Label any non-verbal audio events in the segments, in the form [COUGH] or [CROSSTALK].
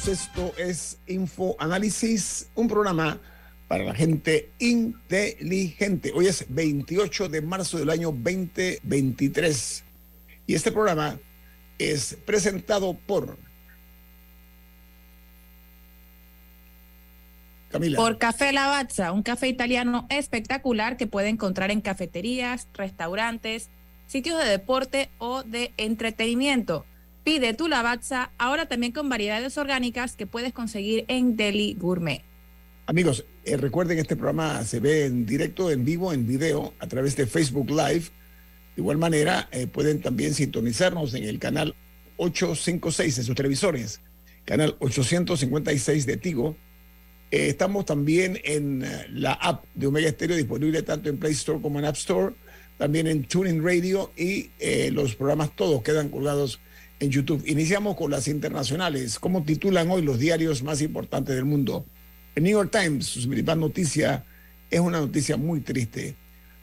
Bienvenidos. Esto es Info Análisis, un programa para la gente inteligente. Hoy es 28 de marzo del año 2023 y este programa es presentado por Camila. Por Café Lavazza, un café italiano espectacular que puede encontrar en cafeterías, restaurantes, sitios de deporte o de entretenimiento. Pide tu Lavazza ahora también con variedades orgánicas que puedes conseguir en Deli Gourmet. Amigos, eh, recuerden este programa se ve en directo, en vivo, en video, a través de Facebook Live. De igual manera, eh, pueden también sintonizarnos en el canal 856 de sus televisores, canal 856 de Tigo. Eh, estamos también en la app de Omega Stereo, disponible tanto en Play Store como en App Store, también en TuneIn Radio y los programas todos quedan colgados en YouTube. Iniciamos con las internacionales. ¿Cómo titulan hoy los diarios más importantes del mundo? El New York Times, su principal noticia, es una noticia muy triste.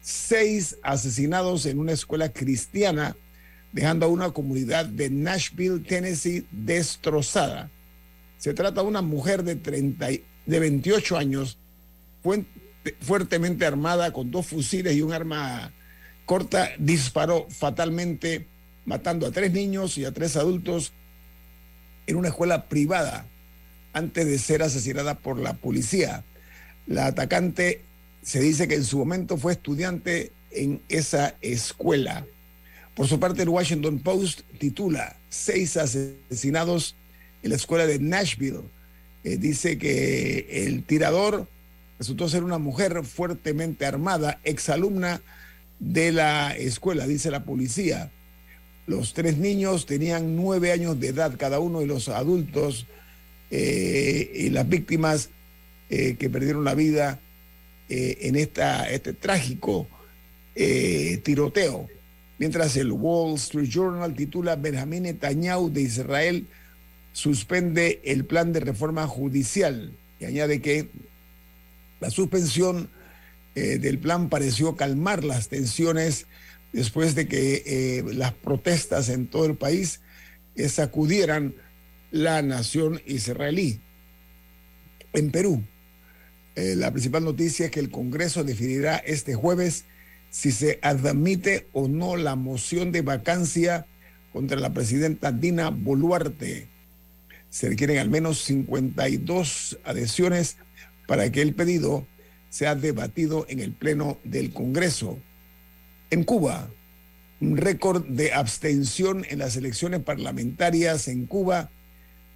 Seis asesinados en una escuela cristiana, dejando a una comunidad de Nashville, Tennessee, destrozada. Se trata de una mujer de, 30, y- de 28 años, fuertemente armada con dos fusiles y un arma corta, disparó fatalmente, matando a tres niños y a tres adultos en una escuela privada antes de ser asesinada por la policía. La atacante se dice que en su momento fue estudiante en esa escuela. Por su parte, el Washington Post titula Seis asesinados en la escuela de Nashville. Eh, dice que el tirador resultó ser una mujer fuertemente armada, exalumna de la escuela, dice la policía. Los tres niños tenían nueve años de edad cada uno y los adultos eh, y las víctimas eh, que perdieron la vida eh, en esta, este trágico tiroteo. Mientras el Wall Street Journal titula Benjamín Netanyahu de Israel suspende el plan de reforma judicial y añade que la suspensión del plan pareció calmar las tensiones después de que eh, las protestas en todo el país eh, sacudieran la nación israelí. En Perú, eh, la principal noticia es que el Congreso definirá este jueves si se admite o no la moción de vacancia contra la presidenta Dina Boluarte. Se requieren al menos 52 adhesiones para que el pedido sea debatido en el Pleno del Congreso. En Cuba, un récord de abstención en las elecciones parlamentarias en Cuba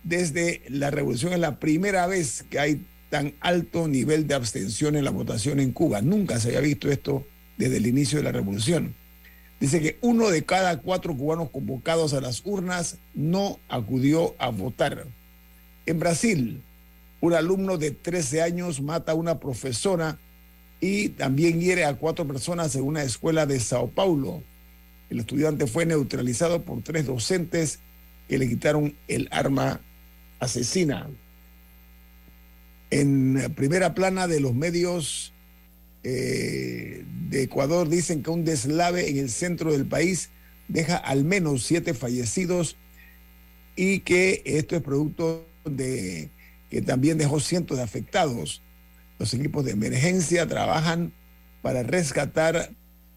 desde la revolución. Es la primera vez que hay tan alto nivel de abstención en la votación en Cuba. Nunca se había visto esto desde el inicio de la revolución. Dice que uno de cada cuatro cubanos convocados a las urnas no acudió a votar. En Brasil, un alumno de 13 años mata a una profesora y también hiere a cuatro personas en una escuela de Sao Paulo. El estudiante fue neutralizado por tres docentes que le quitaron el arma asesina. En primera plana de los medios eh, de Ecuador dicen que un deslave en el centro del país deja al menos siete fallecidos y que esto es producto de que también dejó cientos de afectados. Los equipos de emergencia trabajan para rescatar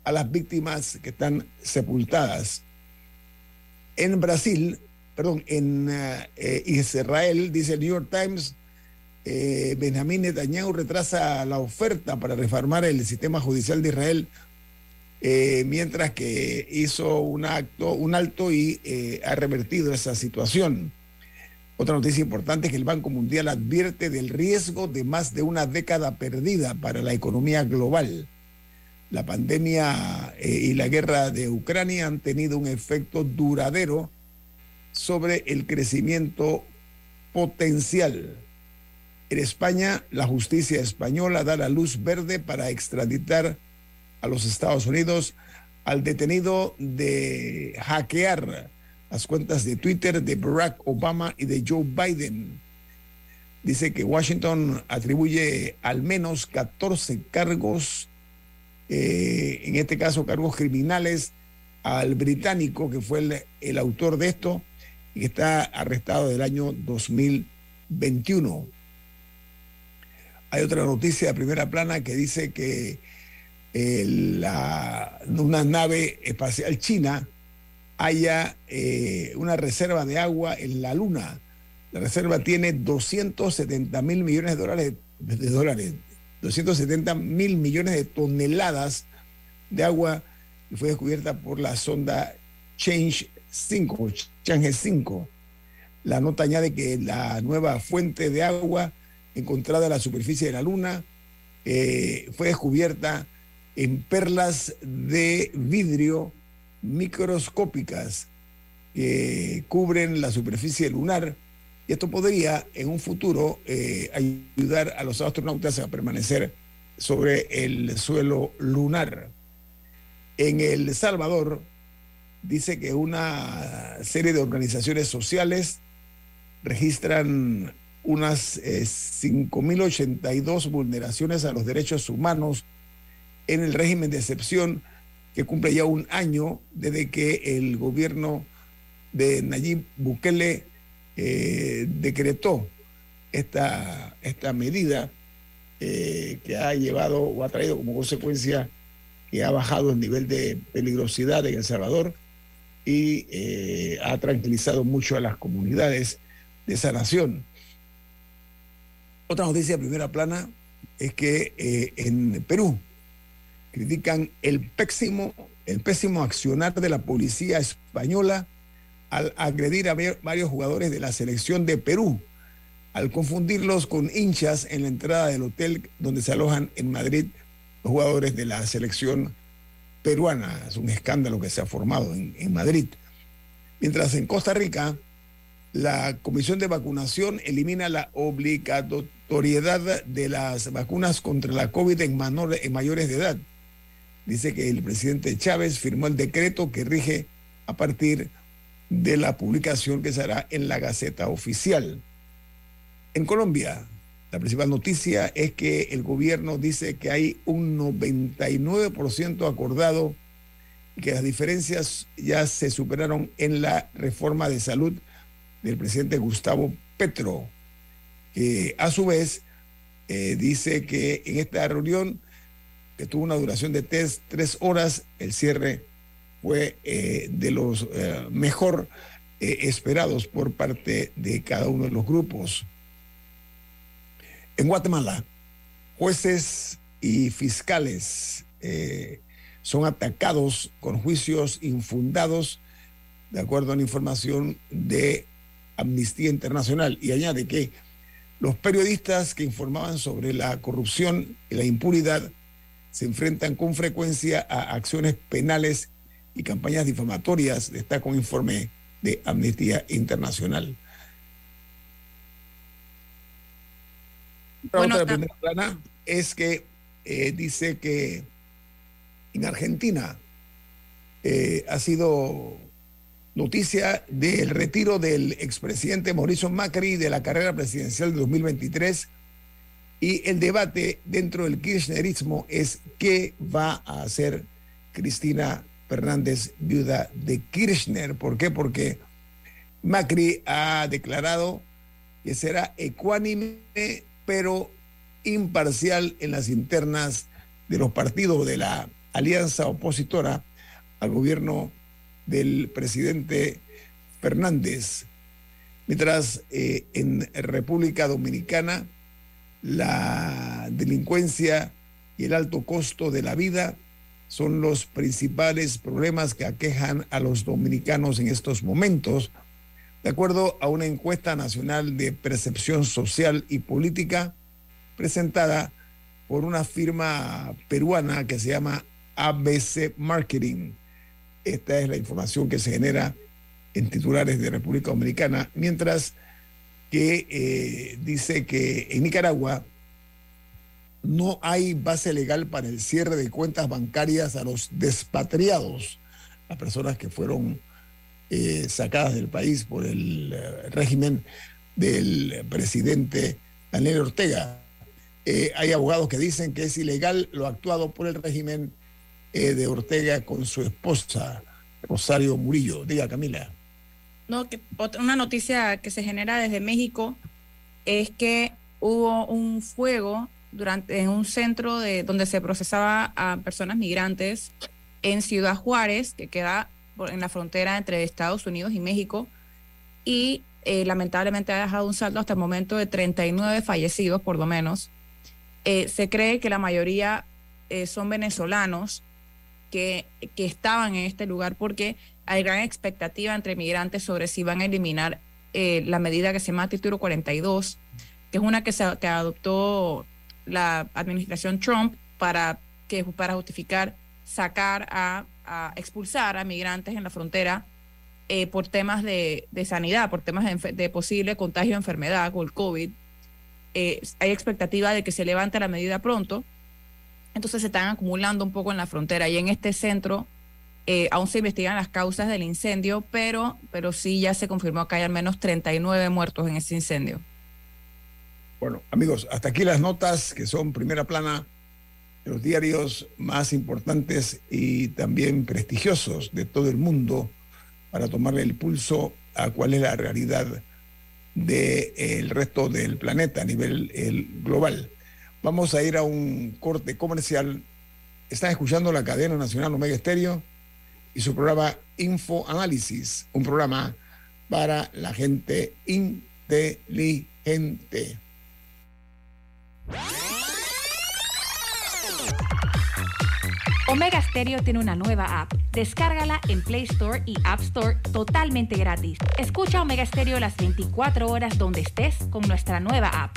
a las víctimas que están sepultadas. En Brasil, perdón, en eh, Israel, dice el New York Times, eh, Benjamín Netanyahu retrasa la oferta para reformar el sistema judicial de Israel, eh, mientras que hizo un acto, un alto y eh, ha revertido esa situación. Otra noticia importante es que el Banco Mundial advierte del riesgo de más de una década perdida para la economía global. La pandemia y la guerra de Ucrania han tenido un efecto duradero sobre el crecimiento potencial en España, la justicia española da la luz verde para extraditar a los Estados Unidos al detenido de hackear las cuentas de Twitter de Barack Obama y de Joe Biden. Dice que Washington atribuye al menos 14 cargos, eh, en este caso cargos criminales, al británico que fue el, el autor de esto y que está arrestado del año 2021. Hay otra noticia de primera plana que dice que eh, la, una nave espacial china haya eh, una reserva de agua en la Luna. La reserva tiene 270 mil millones de dólares, de dólares, 270 mil millones de toneladas de agua y fue descubierta por la sonda Change 5, Change 5. La nota añade que la nueva fuente de agua encontrada en la superficie de la Luna eh, fue descubierta en perlas de vidrio microscópicas que cubren la superficie lunar y esto podría en un futuro eh, ayudar a los astronautas a permanecer sobre el suelo lunar. En El Salvador dice que una serie de organizaciones sociales registran unas 5.082 eh, vulneraciones a los derechos humanos en el régimen de excepción que cumple ya un año desde que el gobierno de Nayib Bukele eh, decretó esta, esta medida eh, que ha llevado o ha traído como consecuencia que ha bajado el nivel de peligrosidad en El Salvador y ha tranquilizado mucho a las comunidades de esa nación. Otra noticia de primera plana es que eh, en Perú critican el pésimo, el pésimo accionar de la policía española al agredir a varios jugadores de la selección de Perú, al confundirlos con hinchas en la entrada del hotel donde se alojan en Madrid los jugadores de la selección peruana. Es un escándalo que se ha formado en, en Madrid. Mientras en Costa Rica, la Comisión de Vacunación elimina la obligatoriedad de las vacunas contra la COVID en, en mayores de edad. Dice que el presidente Chávez firmó el decreto que rige a partir de la publicación que se hará en la Gaceta Oficial. En Colombia, la principal noticia es que el gobierno dice que hay un 99% acordado y que las diferencias ya se superaron en la reforma de salud del presidente Gustavo Petro, que a su vez eh, dice que en esta reunión, que tuvo una duración de tres, horas, el cierre fue eh, de los eh, mejor esperados por parte de cada uno de los grupos. En Guatemala, jueces y fiscales son atacados con juicios infundados, de acuerdo a la información de Amnistía Internacional y añade que los periodistas que informaban sobre la corrupción y la impunidad se enfrentan con frecuencia a acciones penales y campañas difamatorias, destaca un informe de Amnistía Internacional. La otra primera plana es que eh, dice que en Argentina eh, ha sido noticia del retiro del expresidente Mauricio Macri de la carrera presidencial de 2023 y el debate dentro del kirchnerismo es qué va a hacer Cristina Fernández, viuda de Kirchner. ¿Por qué? Porque Macri ha declarado que será ecuánime pero imparcial en las internas de los partidos de la alianza opositora al gobierno del presidente Fernández. Mientras eh, en República Dominicana la delincuencia y el alto costo de la vida son los principales problemas que aquejan a los dominicanos en estos momentos. De acuerdo a una encuesta nacional de percepción social y política presentada por una firma peruana que se llama ABC Marketing. Esta es la información que se genera en titulares de República Dominicana, mientras que eh, dice que en Nicaragua no hay base legal para el cierre de cuentas bancarias a los despatriados, las personas que fueron eh, sacadas del país por el eh, régimen del presidente Daniel Ortega. Hay abogados que dicen que es ilegal lo actuado por el régimen de Ortega con su esposa, Rosario Murillo. Diga, Camila. No, que una noticia que se genera desde México es que hubo un fuego durante, en un centro de, donde se procesaba a personas migrantes en Ciudad Juárez, que queda en la frontera entre Estados Unidos y México, y eh, lamentablemente ha dejado un saldo hasta el momento de 39 fallecidos, por lo menos. Eh, se cree que la mayoría eh, son venezolanos que, estaban en este lugar porque hay gran expectativa entre migrantes sobre si van a eliminar la medida que se llama Título 42, que es una que se adoptó la administración Trump para, que, para justificar sacar a, expulsar a migrantes en la frontera eh, por temas de, sanidad, por temas de, posible contagio de enfermedad con el COVID. Eh, hay expectativa de que se levante la medida pronto. Entonces se están acumulando un poco en la frontera y en este centro eh, aún se investigan las causas del incendio, pero, pero sí ya se confirmó que hay al menos 39 muertos en ese incendio. Bueno, amigos, hasta aquí las notas que son primera plana de los diarios más importantes y también prestigiosos de todo el mundo para tomarle el pulso a cuál es la realidad del resto del planeta a nivel global. Vamos a ir a un corte comercial. Están escuchando la cadena nacional Omega Estéreo y su programa Info Análisis, un programa para la gente inteligente. Omega Stereo tiene una nueva app. Descárgala en Play Store y App Store totalmente gratis. Escucha Omega Stereo las 24 horas donde estés con nuestra nueva app.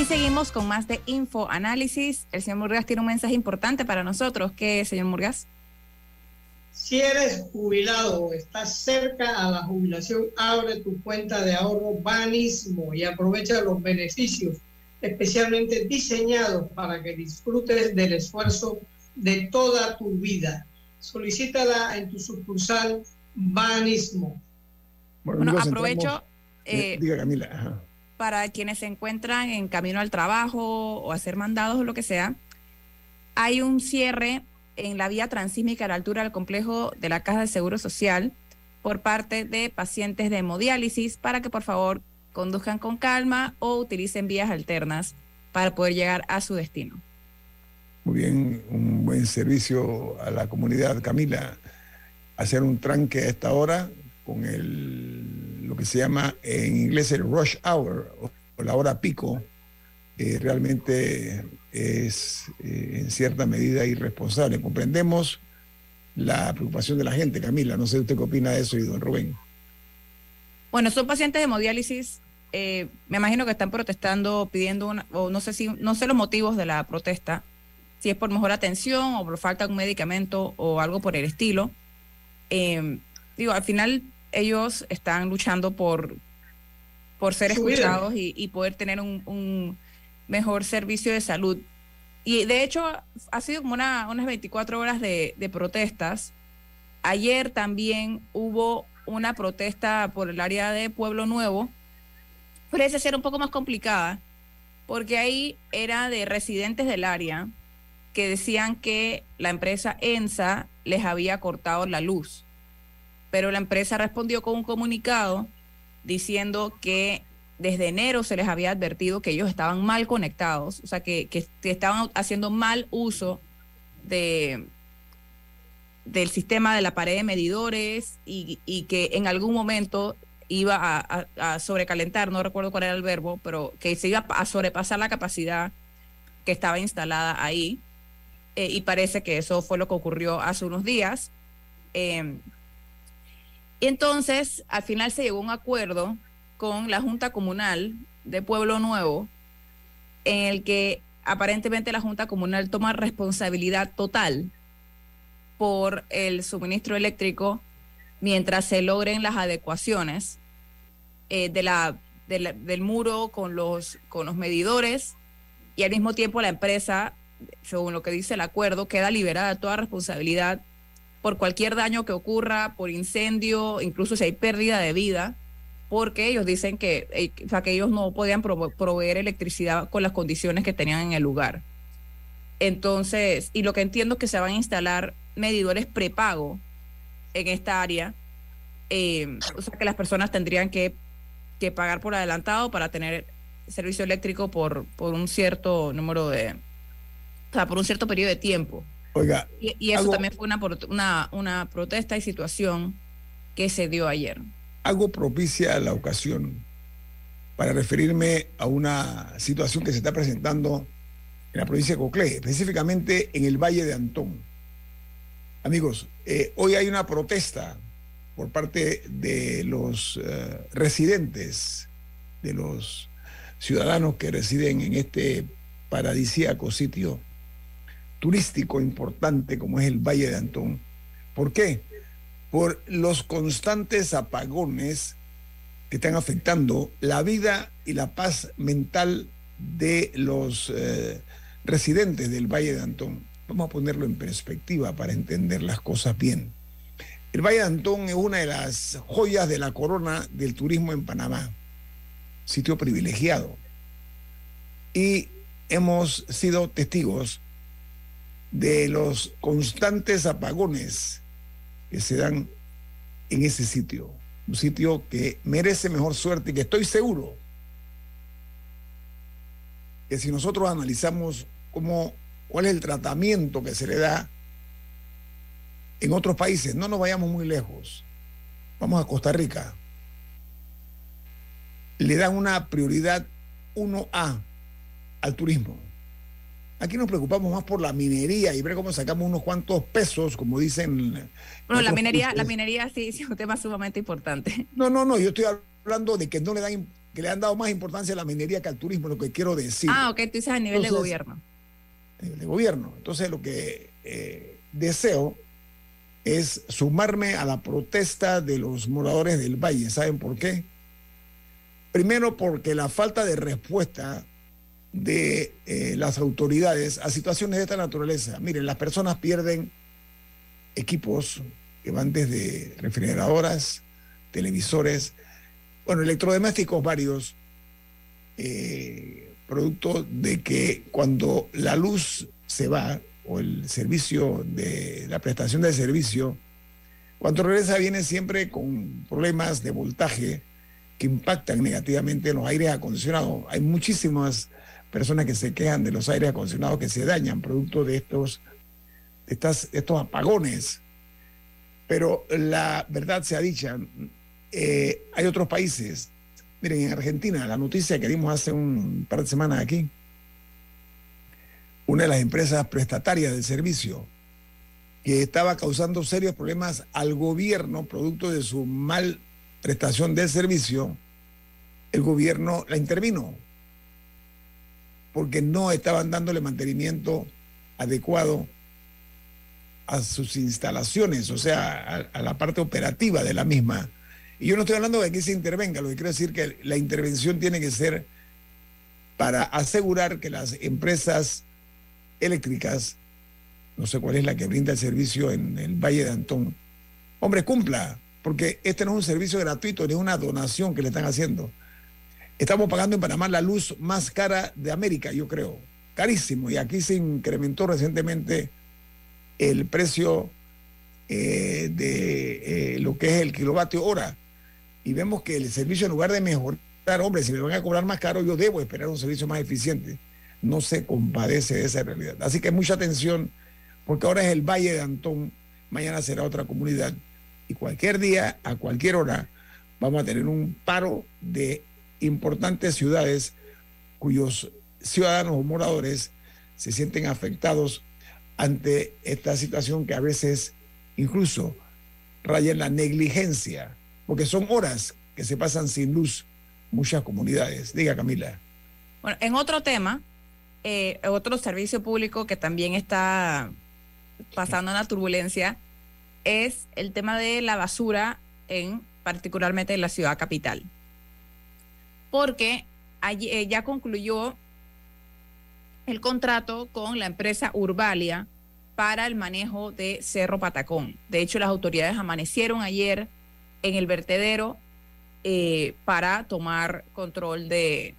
Y seguimos con más de Info Análisis. El señor Murgas tiene un mensaje importante para nosotros. ¿Qué es, señor Murgas? Si eres jubilado o estás cerca a la jubilación, abre tu cuenta de ahorro Banismo y aprovecha los beneficios especialmente diseñados para que disfrutes del esfuerzo de toda tu vida. Solicítala en tu sucursal Banismo. Bueno, aprovecho. Eh, diga Camila para quienes se encuentran en camino al trabajo o hacer mandados o lo que sea, hay un cierre en la vía transísmica a la altura del complejo de la Caja de Seguro Social por parte de pacientes de hemodiálisis para que por favor conduzcan con calma o utilicen vías alternas para poder llegar a su destino. Muy bien, un buen servicio a la comunidad, Camila. Hacer un tranque a esta hora con el, lo que se llama en inglés el rush hour o la hora pico, eh, realmente es eh, en cierta medida irresponsable. Comprendemos la preocupación de la gente, Camila. No sé usted qué opina de eso y don Rubén. Bueno, son pacientes de hemodiálisis. eh, me imagino que están protestando, pidiendo una, o no sé si, no sé los motivos de la protesta, si es por mejor atención o por falta de un medicamento o algo por el estilo. Eh, digo, al final ellos están luchando por, por ser escuchados y, y poder tener un, un mejor servicio de salud. Y de hecho, ha sido como una, unas 24 horas de, de protestas. Ayer también hubo una protesta por el área de Pueblo Nuevo. Parece ser un poco más complicada, porque ahí era de residentes del área que decían que la empresa ENSA les había cortado la luz. Pero la empresa respondió con un comunicado diciendo que desde enero se les había advertido que ellos estaban mal conectados, o sea, que, que- estaban haciendo mal uso de, del sistema de la pared de medidores y, y que en algún momento iba a, sobrecalentar, no recuerdo cuál era el verbo, pero que se iba a sobrepasar la capacidad que estaba instalada ahí. Eh, y parece que eso fue lo que ocurrió hace unos días. Eh, entonces, al final se llegó a un acuerdo con la Junta Comunal de Pueblo Nuevo, en el que aparentemente la Junta Comunal toma responsabilidad total por el suministro eléctrico mientras se logren las adecuaciones eh, de la, de la- del muro con los, con los medidores y al mismo tiempo la empresa, según lo que dice el acuerdo, queda liberada de toda responsabilidad por cualquier daño que ocurra, por incendio, incluso si hay pérdida de vida, porque ellos dicen que, eh, o que ellos no podían proveer electricidad con las condiciones que tenían en el lugar. Entonces, y lo que entiendo es que se van a instalar medidores prepago en esta área, eh, o sea que las personas tendrían que, que pagar por adelantado para tener servicio eléctrico por, por un cierto número de, o sea, por un cierto periodo de tiempo. Oiga, Y, y eso Algo- también fue una, una, una protesta y situación que se dio ayer. algo propicia la ocasión para referirme a una situación que se está presentando en la provincia de Coclé, específicamente en el Valle de Antón. Amigos, eh, hoy hay una protesta por parte de los eh, residentes, de los ciudadanos que residen en este paradisíaco sitio turístico importante como es el Valle de Antón. ¿Por qué? Por los constantes apagones que están afectando la vida y la paz mental de los eh, residentes del Valle de Antón. Vamos a ponerlo en perspectiva para entender las cosas bien. El Valle de Antón es una de las joyas de la corona del turismo en Panamá, sitio privilegiado. Y hemos sido testigos de los constantes apagones que se dan en ese sitio. Un sitio que merece mejor suerte y que estoy seguro que si nosotros analizamos cómo, cuál es el tratamiento que se le da en otros países, no nos vayamos muy lejos. Vamos a Costa Rica. Le dan una prioridad 1A al turismo. Aquí nos preocupamos más por la minería y ver cómo sacamos unos cuantos pesos, como dicen. Bueno, la minería, la minería sí, sí es un tema sumamente importante. No, no, no, yo estoy hablando de que no le dan que le han dado más importancia a la minería que al turismo, lo que quiero decir. Ah, ok, tú dices a nivel de gobierno. a nivel de gobierno. Entonces, lo que eh, deseo es sumarme a la protesta de los moradores del Valle. ¿Saben por qué? Primero, porque la falta de respuesta de eh, las autoridades a situaciones de esta naturaleza. Miren, las personas pierden equipos que van desde refrigeradoras, televisores, bueno, electrodomésticos varios, eh, producto de que cuando la luz se va o el servicio de la prestación del servicio, cuando regresa viene siempre con problemas de voltaje que impactan negativamente en los aires acondicionados. Hay muchísimas personas que se quejan de los aires acondicionados que se dañan producto de estos, estos apagones. Pero la verdad sea dicha, eh, hay otros países. Miren, en Argentina, la noticia que dimos hace un par de semanas aquí, una de las empresas prestatarias del servicio, que estaba causando serios problemas al gobierno producto de su mal prestación del servicio, el gobierno la intervino porque no estaban dándole mantenimiento adecuado a sus instalaciones, o sea, a, la parte operativa de la misma. Y yo no estoy hablando de que se intervenga, lo que quiero decir que la intervención tiene que ser para asegurar que las empresas eléctricas, no sé cuál es la que brinda el servicio en el Valle de Antón, hombre, cumpla, porque este no es un servicio gratuito, ni una donación que le están haciendo. Estamos pagando en Panamá la luz más cara de América, yo creo. Carísimo. Y aquí se incrementó recientemente el precio eh, de eh, lo que es el kilovatio hora. Y vemos que el servicio, en lugar de mejorar, hombre, si me van a cobrar más caro, yo debo esperar un servicio más eficiente. No se compadece de esa realidad. Así que mucha atención, porque ahora es el Valle de Antón, mañana será otra comunidad. Y cualquier día, a cualquier hora, vamos a tener un paro de importantes ciudades cuyos ciudadanos o moradores se sienten afectados ante esta situación que a veces incluso raya en la negligencia, porque son horas que se pasan sin luz muchas comunidades. Diga Camila. Bueno, en otro tema, eh, otro servicio público que también está pasando una turbulencia es el tema de la basura en particularmente en la ciudad capital porque eh, ya concluyó el contrato con la empresa Urbalia para el manejo de Cerro Patacón. De hecho, las autoridades amanecieron ayer en el vertedero eh, para tomar control de,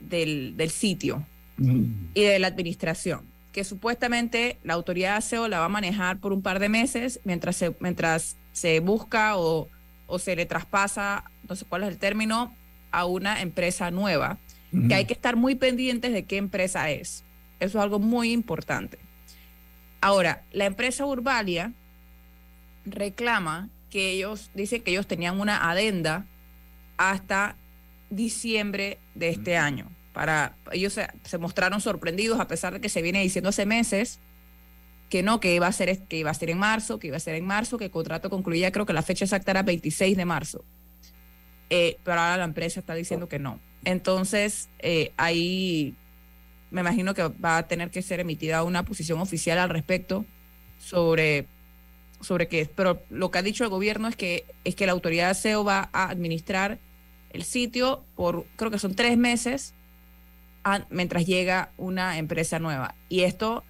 del, sitio y de la administración, que supuestamente la autoridad de aseo la va a manejar por un par de meses mientras se, mientras se busca o se le traspasa, no sé cuál es el término, a una empresa nueva, que hay que estar muy pendientes de qué empresa es. Eso es algo muy importante. Ahora, la empresa Urbalia reclama que ellos, dicen que ellos tenían una adenda hasta diciembre de este año. Para, ellos se, se, mostraron sorprendidos a pesar de que se viene diciendo hace meses que no, que iba a ser, que iba a ser en marzo, que iba a ser en marzo, que el contrato concluía, creo que la fecha exacta era 26 de marzo eh, pero ahora la empresa está diciendo que no. Entonces, eh, ahí me imagino que va a tener que ser emitida una posición oficial al respecto sobre, sobre qué. Pero lo que ha dicho el gobierno es que, es que la autoridad de SEO va a administrar el sitio por, creo que son tres meses, mientras llega una empresa nueva. Y esto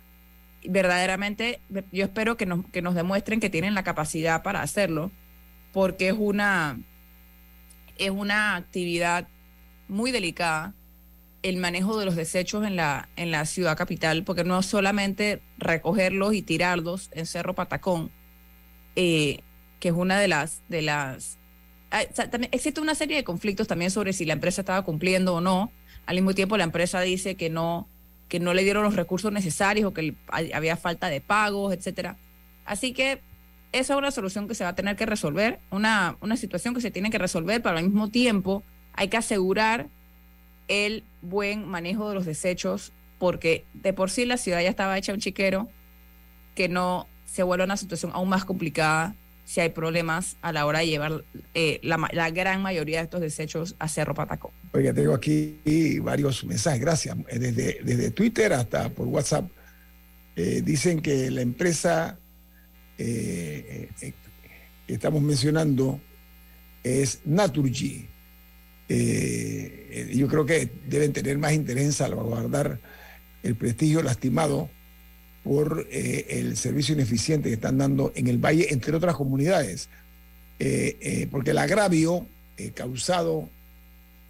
verdaderamente, yo espero que nos, que nos demuestren que tienen la capacidad para hacerlo, porque es una es una actividad muy delicada el manejo de los desechos en la, en la ciudad capital, porque no es solamente recogerlos y tirarlos en Cerro Patacón, eh, que es una de las... De las también existe una serie de conflictos también sobre si la empresa estaba cumpliendo o no. Al mismo tiempo, la empresa dice que no, que no le dieron los recursos necesarios o que había falta de pagos, etcétera. Así que esa es una solución que se va a tener que resolver, una, una situación que se tiene que resolver, pero al mismo tiempo hay que asegurar el buen manejo de los desechos, porque de por sí la ciudad ya estaba hecha un chiquero, que no se vuelva una situación aún más complicada si hay problemas a la hora de llevar eh, la, gran mayoría de estos desechos a Cerro Patacón. Oiga, tengo aquí varios mensajes, gracias. Desde, desde Twitter hasta por WhatsApp. Eh, dicen que la empresa eh, eh, estamos mencionando es Naturgy. Eh, yo creo que deben tener más interés en salvaguardar el prestigio lastimado por el servicio ineficiente que están dando en el valle, entre otras comunidades. Porque el agravio causado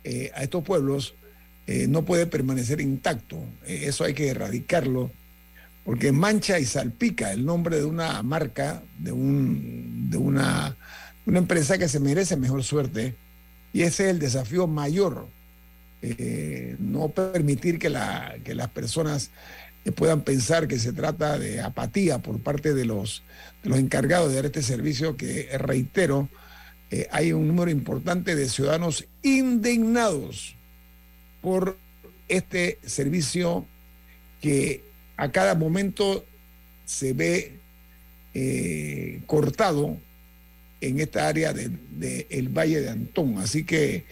a estos pueblos no puede permanecer intacto. eso hay que erradicarlo porque mancha y salpica el nombre de una marca, de, un, de una, una empresa que se merece mejor suerte. Y ese es el desafío mayor, eh, no permitir que, la, que las personas puedan pensar que se trata de apatía por parte de los, los encargados de dar este servicio, que reitero, eh, hay un número importante de ciudadanos indignados por este servicio que a cada momento se ve eh, cortado en esta área del de, el Valle de Antón. Así que,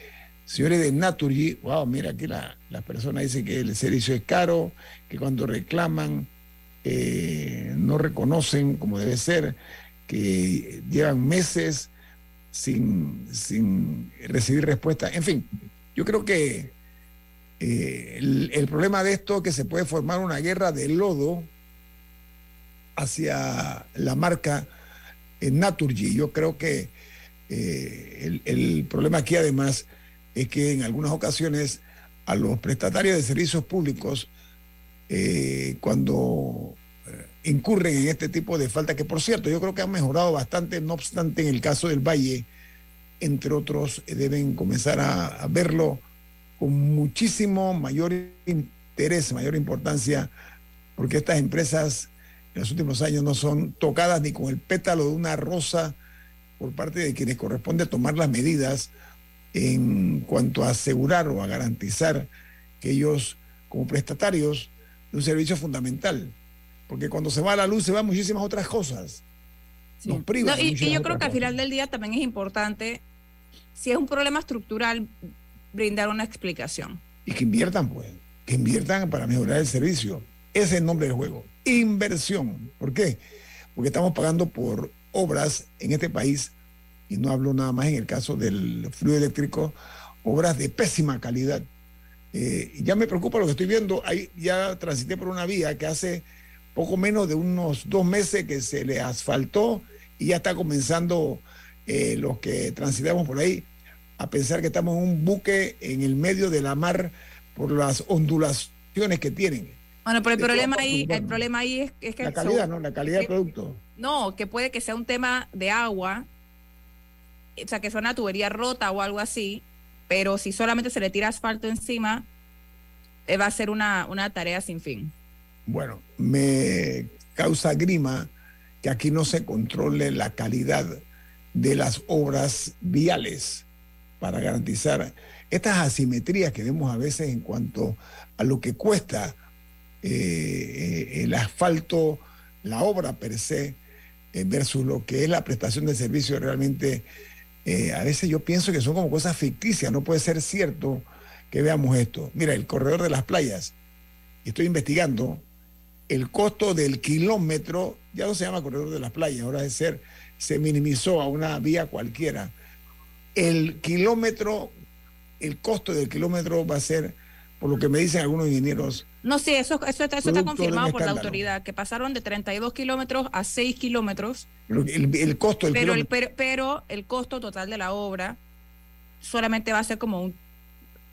señores de Naturgy, wow, mira aquí la, la persona dice que el servicio es caro, que cuando reclaman eh, no reconocen como debe ser, que llevan meses sin, sin recibir respuesta. En fin, yo creo que eh, el, problema de esto es que se puede formar una guerra de lodo hacia la marca en Naturgy. Yo creo que eh, el, problema aquí además es que en algunas ocasiones a los prestatarios de servicios públicos, eh, cuando eh, incurren en este tipo de falta, que por cierto yo creo que han mejorado bastante, no obstante en el caso del Valle, entre otros, eh, deben comenzar a verlo con muchísimo mayor interés, mayor importancia, porque estas empresas en los últimos años no son tocadas ni con el pétalo de una rosa por parte de quienes corresponde tomar las medidas en cuanto a asegurar o a garantizar que ellos, como prestatarios de un servicio fundamental, porque cuando se va la luz se van muchísimas otras cosas. Sí. Nos privan no, y, y, yo creo que al final del día también es importante, si es un problema estructural, brindar una explicación. Y que inviertan, pues, que inviertan para mejorar el servicio. Ese es el nombre del juego. Inversión. ¿Por qué? Porque estamos pagando por obras en este país, y no hablo nada más en el caso del fluido eléctrico, obras de pésima calidad. Eh, ya me preocupa lo que estoy viendo. Ahí ya transité por una vía que hace poco menos de unos dos meses que se le asfaltó y ya está comenzando eh, los que transitamos por ahí a pensar que estamos en un buque en el medio de la mar por las ondulaciones que tienen. Bueno, pero el problema ahí, el problema ahí es, es que la calidad, ¿no? La calidad del producto. No, que puede que sea un tema de agua, o sea, que sea una tubería rota o algo así, pero si solamente se le tira asfalto encima, eh, va a ser una, una tarea sin fin. Bueno, me causa grima que aquí no se controle la calidad de las obras viales para garantizar estas asimetrías que vemos a veces en cuanto a lo que cuesta eh, el asfalto, la obra per se, eh, versus lo que es la prestación de servicio realmente, eh, a veces yo pienso que son como cosas ficticias, no puede ser cierto que veamos esto. Mira, el corredor de las playas, estoy investigando, el costo del kilómetro ya no se llama corredor de las playas, ahora es ser, se minimizó a una vía cualquiera. El kilómetro, el costo del kilómetro va a ser, por lo que me dicen algunos ingenieros, no, sí, eso, eso, está, eso está confirmado por la autoridad, que pasaron de 32 kilómetros a 6 kilómetros. El, el, costo del pero el, pero, pero, el costo total de la obra solamente va a ser como un.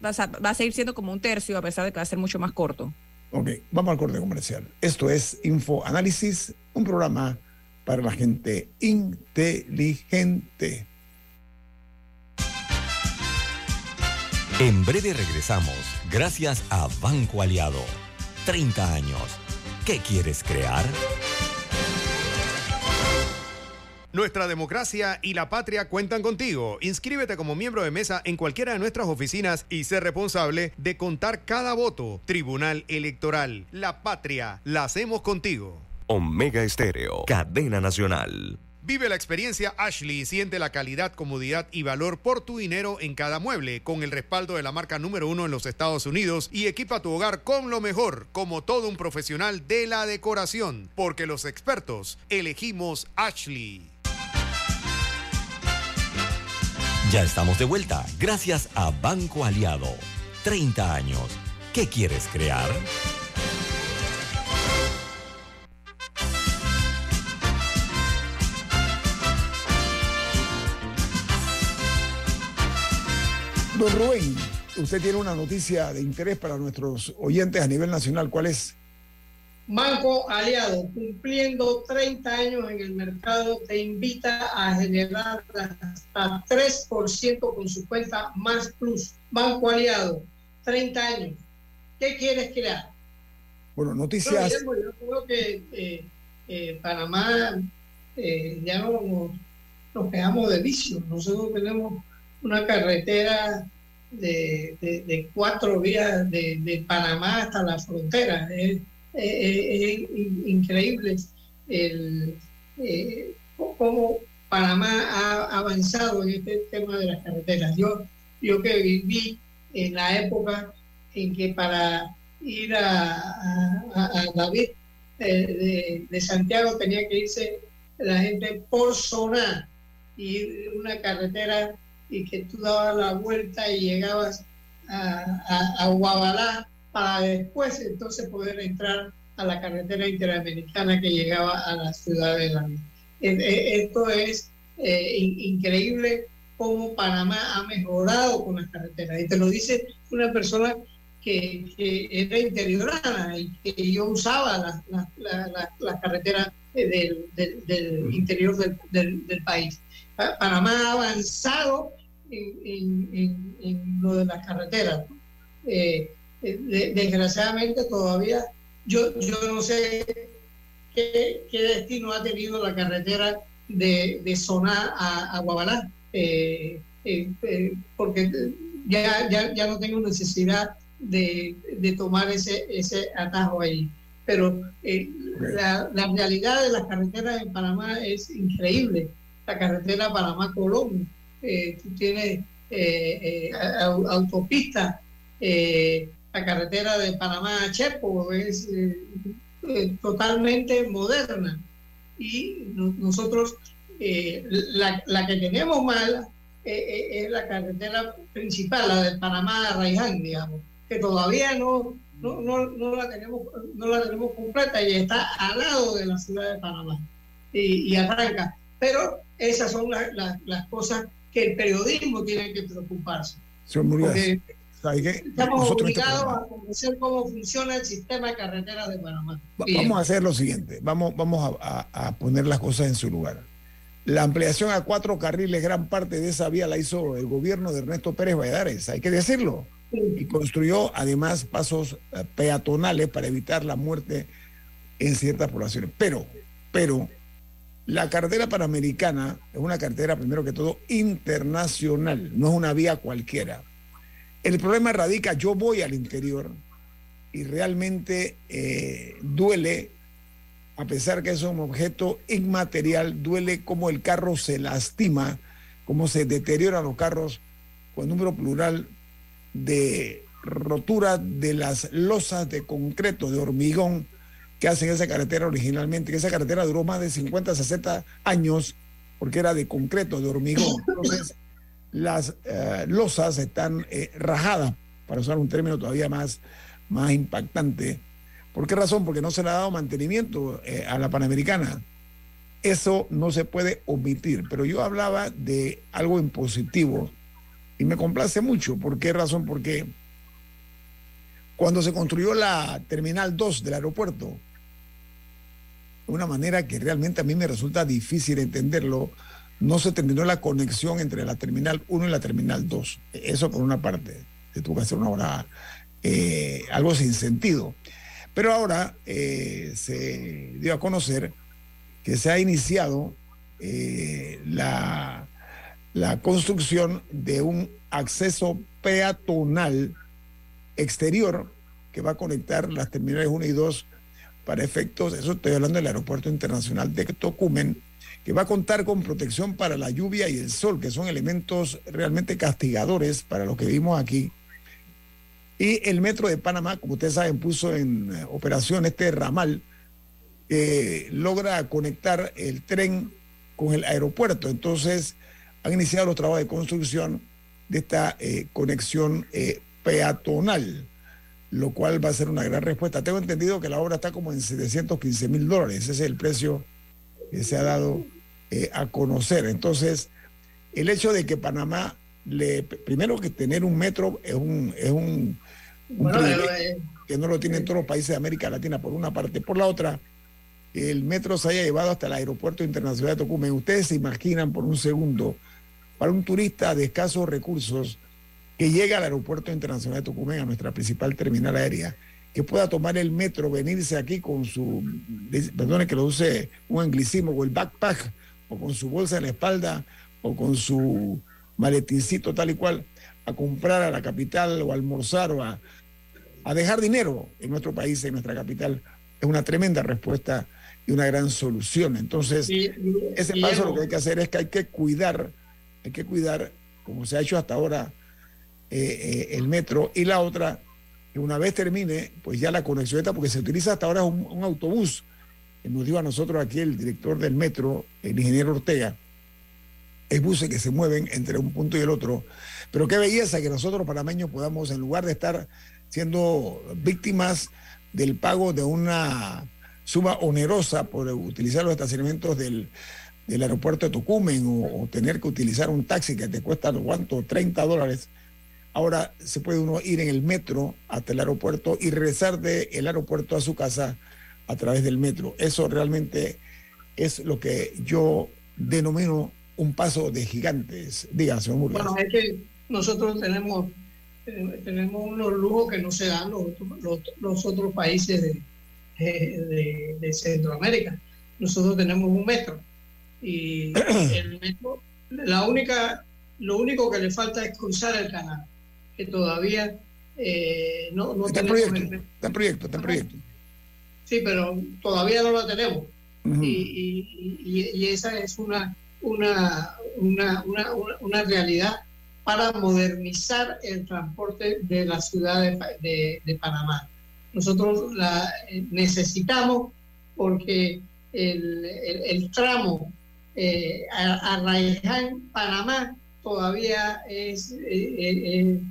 Va a, va a seguir siendo como un tercio, a pesar de que va a ser mucho más corto. Ok, vamos al corte comercial. Esto es Info Análisis, un programa para la gente inteligente. En breve regresamos, gracias a Banco Aliado. 30 años. ¿Qué quieres crear? Nuestra democracia y la patria cuentan contigo. Inscríbete como miembro de mesa en cualquiera de nuestras oficinas y sé responsable de contar cada voto. Tribunal Electoral. La patria. La hacemos contigo. Omega Estéreo. Cadena Nacional. Vive la experiencia Ashley y siente la calidad, comodidad y valor por tu dinero en cada mueble, con el respaldo de la marca número uno en los Estados Unidos y equipa tu hogar con lo mejor, como todo un profesional de la decoración, porque los expertos elegimos Ashley. Ya estamos de vuelta, gracias a Banco Aliado. 30 años. ¿Qué quieres crear? Rubén, usted tiene una noticia de interés para nuestros oyentes a nivel nacional. ¿Cuál es? Banco Aliado, cumpliendo 30 años en el mercado, te invita a generar hasta 3% con su cuenta Más Plus. Banco Aliado, 30 años. ¿Qué quieres crear? Bueno, noticias. Yo, yo creo que eh, eh, Panamá eh, ya no nos, nos quedamos de vicio. Nosotros tenemos una carretera de, de, cuatro vías de, de, Panamá hasta la frontera. Es, eh, increíble el, cómo Panamá ha avanzado en este tema de las carreteras. Yo, yo que viví en la época en que para ir a, David de, de, Santiago tenía que irse la gente por zona y una carretera y que tú dabas la vuelta y llegabas a, a, Guabalá para después entonces poder entrar a la carretera interamericana que llegaba a la ciudad de la Esto es eh, increíble cómo Panamá ha mejorado con las carreteras. Y te lo dice una persona que, era interiorana y que yo usaba las la, carreteras del, del, interior del, del, país. Panamá ha avanzado en, en, lo de las carreteras. Eh, eh, desgraciadamente todavía yo, yo no sé qué, qué, destino ha tenido la carretera de, de zona a, a Guabalá, eh, porque ya, ya, ya no tengo necesidad de, de tomar ese, ese atajo ahí. Pero la, la realidad de las carreteras en Panamá es increíble. La carretera Panamá-Colón, eh, tú tienes eh, eh, autopista, la carretera de Panamá a Chepo es totalmente moderna. Y nosotros, la, la, que tenemos mal es la carretera principal, la de Panamá a Raiján, digamos, que todavía no, no, no, no, la tenemos, no la tenemos completa y está al lado de la ciudad de Panamá y, y arranca. Pero esas son las cosas que el periodismo tiene que preocuparse. Porque estamos este obligados a conocer cómo funciona el sistema de carreteras de Panamá. Vamos a hacer lo siguiente, vamos, vamos a, poner las cosas en su lugar. La ampliación a cuatro carriles, gran parte de esa vía la hizo el gobierno de Ernesto Pérez Valladares, hay que decirlo. Y construyó además pasos eh, peatonales para evitar la muerte en ciertas poblaciones. Pero, pero la carretera panamericana es una carretera, primero que todo, internacional, no es una vía cualquiera. El problema radica, yo voy al interior y realmente eh, duele, a pesar que es un objeto inmaterial, duele como el carro se lastima, cómo se deterioran los carros con número plural de rotura de las losas de concreto, de hormigón, que hacen esa carretera originalmente, que esa carretera duró más de 50, 60 años porque era de concreto, de hormigón. Entonces, las eh, losas están eh, rajadas, para usar un término todavía más, más impactante. ¿Por qué razón? Porque no se le ha dado mantenimiento eh, a la Panamericana. Eso no se puede omitir, pero yo hablaba de algo impositivo y me complace mucho. ¿Por qué razón? Porque cuando se construyó la Terminal 2 del aeropuerto, una manera que realmente a mí me resulta difícil entenderlo, no se terminó la conexión entre la Terminal 1 y la Terminal 2. Eso por una parte, se tuvo que hacer una hora, eh, algo sin sentido. Pero ahora eh, se dio a conocer que se ha iniciado eh, la, la construcción de un acceso peatonal exterior que va a conectar las terminales 1 y 2 para efectos, eso estoy hablando del Aeropuerto Internacional de Tocumen, que va a contar con protección para la lluvia y el sol, que son elementos realmente castigadores para los que vivimos aquí. Y el Metro de Panamá, como ustedes saben, puso en operación este ramal que logra conectar el tren con el aeropuerto. Entonces, han iniciado los trabajos de construcción de esta eh, conexión eh, peatonal lo cual va a ser una gran respuesta. Tengo entendido que la obra está como en 715 mil dólares, ese es el precio que se ha dado eh, a conocer. Entonces, el hecho de que Panamá, le, primero que tener un metro es un, es un, que no lo tienen todos los países de América Latina, por una parte. Por la otra, el metro se haya llevado hasta el aeropuerto internacional de Tocumen. Ustedes se imaginan por un segundo, para un turista de escasos recursos, que llegue al aeropuerto internacional de Tucumán, a nuestra principal terminal aérea, que pueda tomar el metro, venirse aquí con su, perdone que lo use un anglicismo, o el backpack, o con su bolsa en la espalda, o con su maletincito tal y cual, a comprar a la capital o a almorzar o a, a dejar dinero en nuestro país, en nuestra capital, es una tremenda respuesta y una gran solución. Entonces, ese paso lo que hay que hacer es que hay que cuidar, hay que cuidar, como se ha hecho hasta ahora, eh, eh, el metro y la otra, que una vez termine, pues ya la conexión está, porque se utiliza hasta ahora un, autobús. Nos dijo a nosotros aquí el director del metro, el ingeniero Ortega, es buses que se mueven entre un punto y el otro. Pero qué belleza que nosotros panameños podamos, en lugar de estar siendo víctimas del pago de una suma onerosa por utilizar los estacionamientos del, aeropuerto de Tucumán o, tener que utilizar un taxi que te cuesta, ¿cuánto? 30 dólares. Ahora se puede uno ir en el metro hasta el aeropuerto y regresar del aeropuerto a su casa a través del metro. Eso realmente es lo que yo denomino un paso de gigantes. Dígase, señor. Bueno, es que nosotros tenemos, eh, tenemos unos lujos que no se dan los, los, otros países de, de, Centroamérica. Nosotros tenemos un metro y [CLEARS THROAT] el metro, la única, lo único que le falta es cruzar el canal, que todavía eh, no, no está tenemos. Proyecto, está en proyecto, está en proyecto. Sí, pero todavía no lo tenemos. y, y, y, esa es una, una, una, una, una realidad para modernizar el transporte de la ciudad de, de, Panamá. Nosotros la eh, necesitamos porque el, el, tramo eh, Panamá todavía es eh, eh,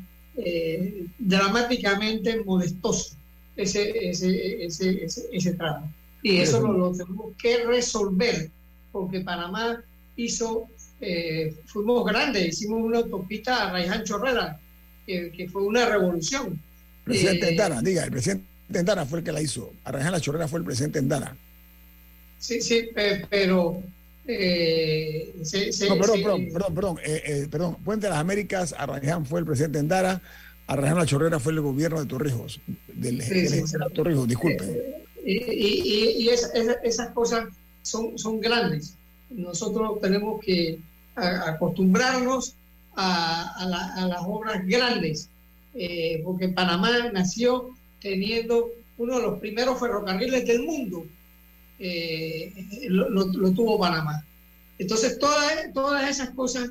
dramáticamente molestoso ese, ese, ese, ese, tramo. Y eso lo, lo tenemos que resolver porque Panamá hizo eh, fuimos grandes, hicimos una autopista a Raiján Chorrera, que, fue una revolución. presidente eh, Endara, diga, el presidente Endara fue el que la hizo. A La Chorrera fue el presidente Endara. Sí, sí, pero... Eh, no, perdón, perdón, perdón, perdón, perdón, Puente de las Américas, Arraján fue el presidente Endara, Arraján La Chorrera fue el gobierno de Torrijos, del, sí, Torrijos, disculpen. y, esas cosas son, son grandes. Nosotros tenemos que acostumbrarnos a, las obras grandes, eh, porque Panamá nació teniendo uno de los primeros ferrocarriles del mundo, eh, lo, tuvo Panamá. Entonces, todas, todas esas cosas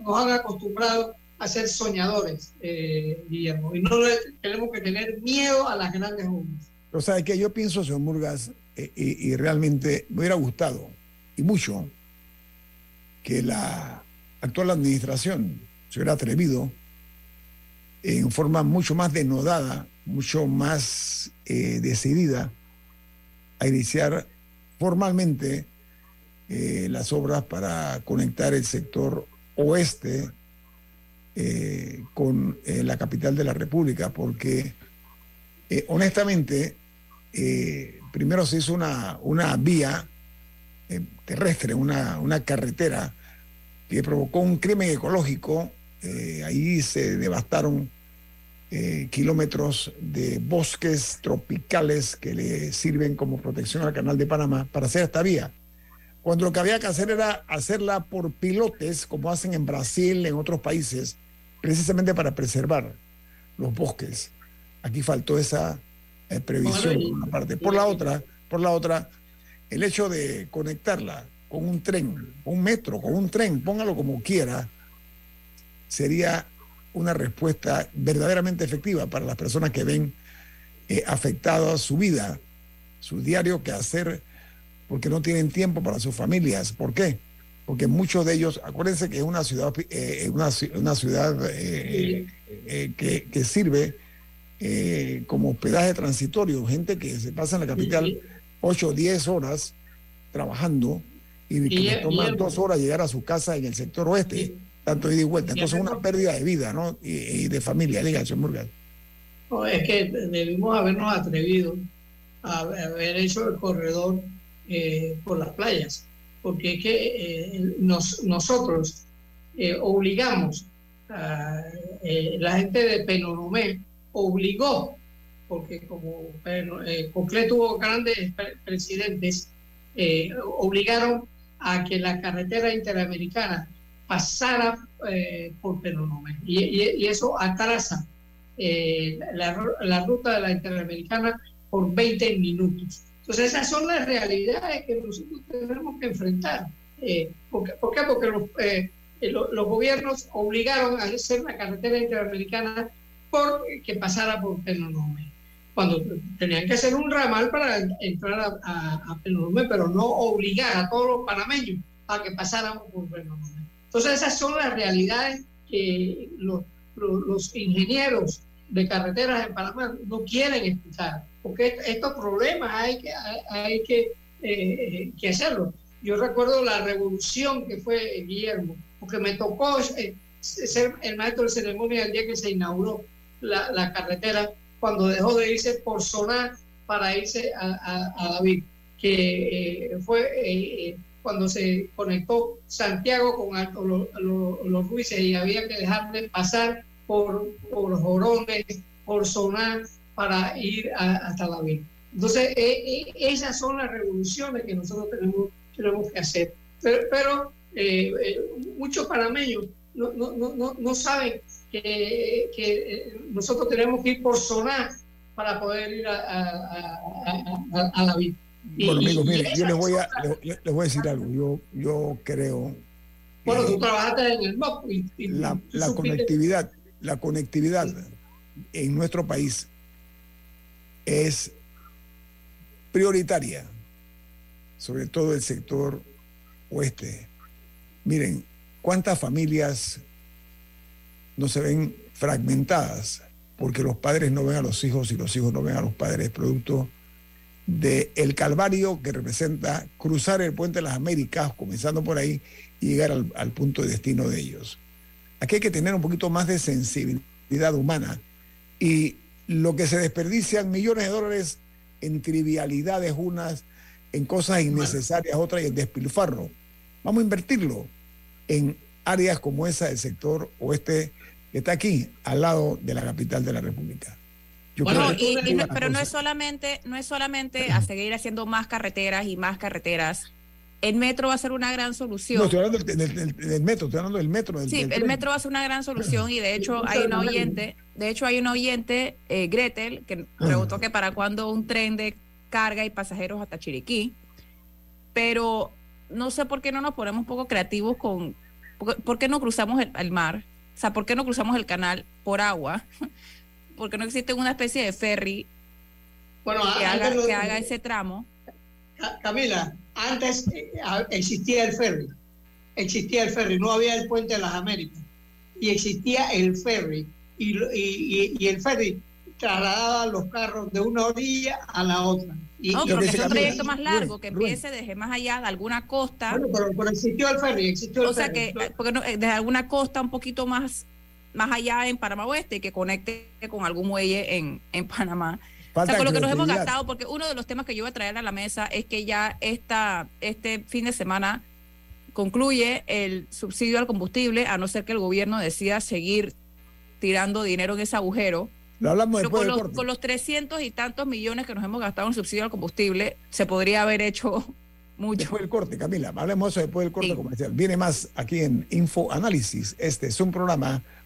nos han acostumbrado a ser soñadores, eh, Guillermo, y no tenemos que tener miedo a las grandes obras. Pero sabe que yo pienso, señor Murgas, y, y realmente me hubiera gustado, y mucho, que la actual administración se hubiera atrevido en forma mucho más denodada, mucho más eh, decidida a iniciar formalmente eh, las obras para conectar el sector oeste eh, con la capital de la República, porque honestamente primero se hizo una, una vía eh, terrestre, una, una, carretera que provocó un crimen ecológico. Eh, ahí se devastaron eh, kilómetros de bosques tropicales que le sirven como protección al canal de Panamá para hacer esta vía. Cuando lo que había que hacer era hacerla por pilotes, como hacen en Brasil, en otros países, precisamente para preservar los bosques. Aquí faltó esa previsión por una parte. Por la otra, por la otra, el hecho de conectarla con un tren, un metro, con un tren, póngalo como quiera, sería una respuesta verdaderamente efectiva para las personas que ven eh, afectada su vida, su diario que hacer, porque no tienen tiempo para sus familias. ¿Por qué? Porque muchos de ellos, acuérdense que es una ciudad, eh, una, ciudad eh, que, que, sirve como hospedaje transitorio, gente que se pasa en la capital 8 o 10 horas trabajando y, que le toma dos horas llegar a su casa en el sector oeste, tanto ida y vuelta. Entonces es una pérdida de vida ¿no? y, de familia, dígase, Murgas. es que debimos habernos atrevido a haber hecho el corredor eh, por las playas, porque es que eh, nosotros eh, obligamos a la gente de Penonomé obligó porque como eh, tuvo grandes presidentes, eh, obligaron a que la carretera interamericana pasara eh, por Penonomé. Y, eso atrasa eh, la, ruta de la interamericana por 20 minutos. Entonces esas son las realidades que nosotros tenemos que enfrentar. Eh, ¿por, qué? Porque los, eh, los, gobiernos obligaron a hacer la carretera interamericana por que pasara por Penonomé. Cuando tenían que hacer un ramal para entrar a, a, pero no obligar a todos los panameños a que pasaran por Penonomé. Entonces esas son las realidades que los, los, ingenieros de carreteras en Panamá no quieren escuchar, porque estos problemas hay que, hay, que, eh, que hacerlo. Yo recuerdo la revolución que fue Guillermo, porque me tocó eh, ser el maestro de ceremonia el día que se inauguró la, la carretera, cuando dejó de irse por zona para irse a, a, David, que eh, fue cuando se conectó Santiago con los Ruices y había que dejarle pasar por, por Jorones, por Sonar, para ir hasta la vida. Entonces, e, e, esas son las revoluciones que nosotros tenemos, tenemos que hacer. Pero, eh, eh, muchos panameños no, no, no, no saben que, que, eh, nosotros tenemos que ir por Sonar para poder ir a, a, a la vida. Bueno, amigos, miren, yo les voy, a, les, voy a decir algo. Yo, yo creo. Bueno, tú trabajaste en el MOP. Y, la, la conectividad, la conectividad en nuestro país es prioritaria, sobre todo el sector oeste. Miren, cuántas familias no se ven fragmentadas porque los padres no ven a los hijos y los hijos no ven a los padres, producto del el calvario que representa cruzar el puente de las Américas, comenzando por ahí, y llegar al, punto de destino de ellos. Aquí hay que tener un poquito más de sensibilidad humana y lo que se desperdician millones de dólares en trivialidades unas, en cosas innecesarias otras y en despilfarro. Vamos a invertirlo en áreas como esa del sector oeste que está aquí, al lado de la capital de la República bueno, pero no es solamente, no es solamente a seguir haciendo más carreteras y más carreteras. El metro va a ser una gran solución. No, estoy hablando del, metro, estoy hablando del metro. sí, el metro va a ser una gran solución y de hecho hay una oyente, de hecho hay un oyente, eh, Gretel, que preguntó que para cuándo un tren de carga y pasajeros hasta Chiriquí, pero no sé por qué no nos ponemos un poco creativos con, por, qué no cruzamos el mar, o sea, por qué no cruzamos el canal por agua porque no existe una especie de ferry bueno, que, haga, ese tramo. Camila, antes eh, existía el ferry, existía el ferry, no había el puente de las Américas, y existía el ferry, y, y, el ferry trasladaba los carros de una orilla a la otra. Y, no, pero que es un proyecto más largo, que empiece desde más allá de alguna costa. Bueno, pero, existió el ferry, existió el o sea que, porque no, desde alguna costa un poquito más más allá en Panamá Oeste que conecte con algún muelle en, en Panamá. o sea, con lo que nos hemos gastado, porque uno de los temas que yo voy a traer a la mesa es que ya esta, este fin de semana concluye el subsidio al combustible, a no ser que el gobierno decida seguir tirando dinero en ese agujero. Lo hablamos después con, los, con los 300 y tantos millones que nos hemos gastado en subsidio al combustible, se podría haber hecho [LAUGHS] mucho. Después del corte, Camila, hablemos eso después del corte comercial. Viene más aquí en Info Análisis. Este es un programa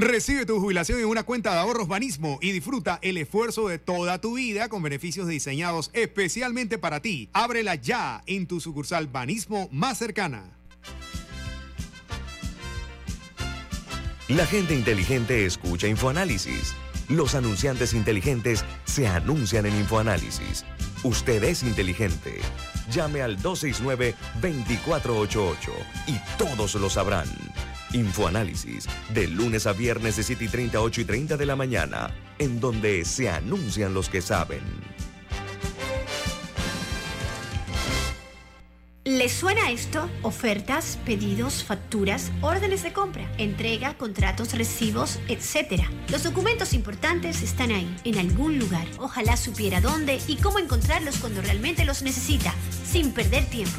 Recibe tu jubilación en una cuenta de ahorros Banismo y disfruta el esfuerzo de toda tu vida con beneficios diseñados especialmente para ti. Ábrela ya en tu sucursal Banismo más cercana. La gente inteligente escucha InfoAnálisis. Los anunciantes inteligentes se anuncian en InfoAnálisis. Usted es inteligente. Llame al 269-2488 y todos lo sabrán. Infoanálisis, de lunes a viernes de 7 y 30, 8 y 30 de la mañana, en donde se anuncian los que saben. ¿Les suena esto? Ofertas, pedidos, facturas, órdenes de compra, entrega, contratos, recibos, etc. Los documentos importantes están ahí, en algún lugar. Ojalá supiera dónde y cómo encontrarlos cuando realmente los necesita, sin perder tiempo.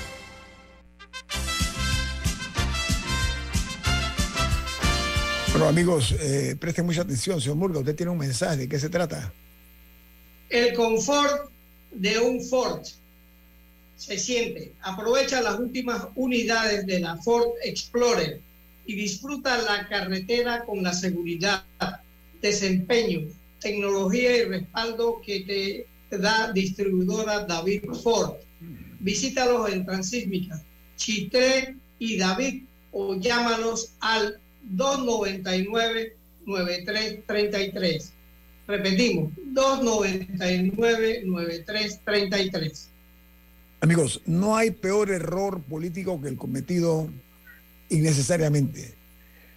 Bueno, amigos, eh, presten mucha atención. Señor Murga, usted tiene un mensaje. ¿De qué se trata? El confort de un Ford se siente. Aprovecha las últimas unidades de la Ford Explorer y disfruta la carretera con la seguridad, desempeño, tecnología y respaldo que te da distribuidora David Ford. Visítalos en Transísmica, Chitré y David o llámalos al 299-9333. Repetimos, 299-9333. Amigos, no hay peor error político que el cometido innecesariamente.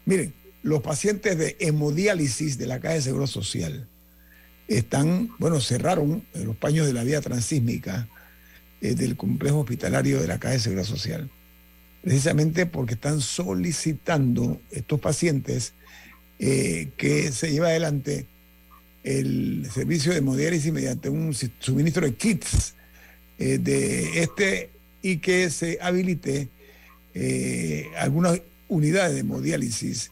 Miren, los pacientes de hemodiálisis de la Caja de Seguro Social están, bueno, cerraron los paños de la vía transísmica eh, del complejo hospitalario de la Caja de Seguridad Social, precisamente porque están solicitando estos pacientes eh, que se lleve adelante el servicio de hemodiálisis mediante un suministro de kits eh, de este y que se habilite eh, algunas unidades de hemodiálisis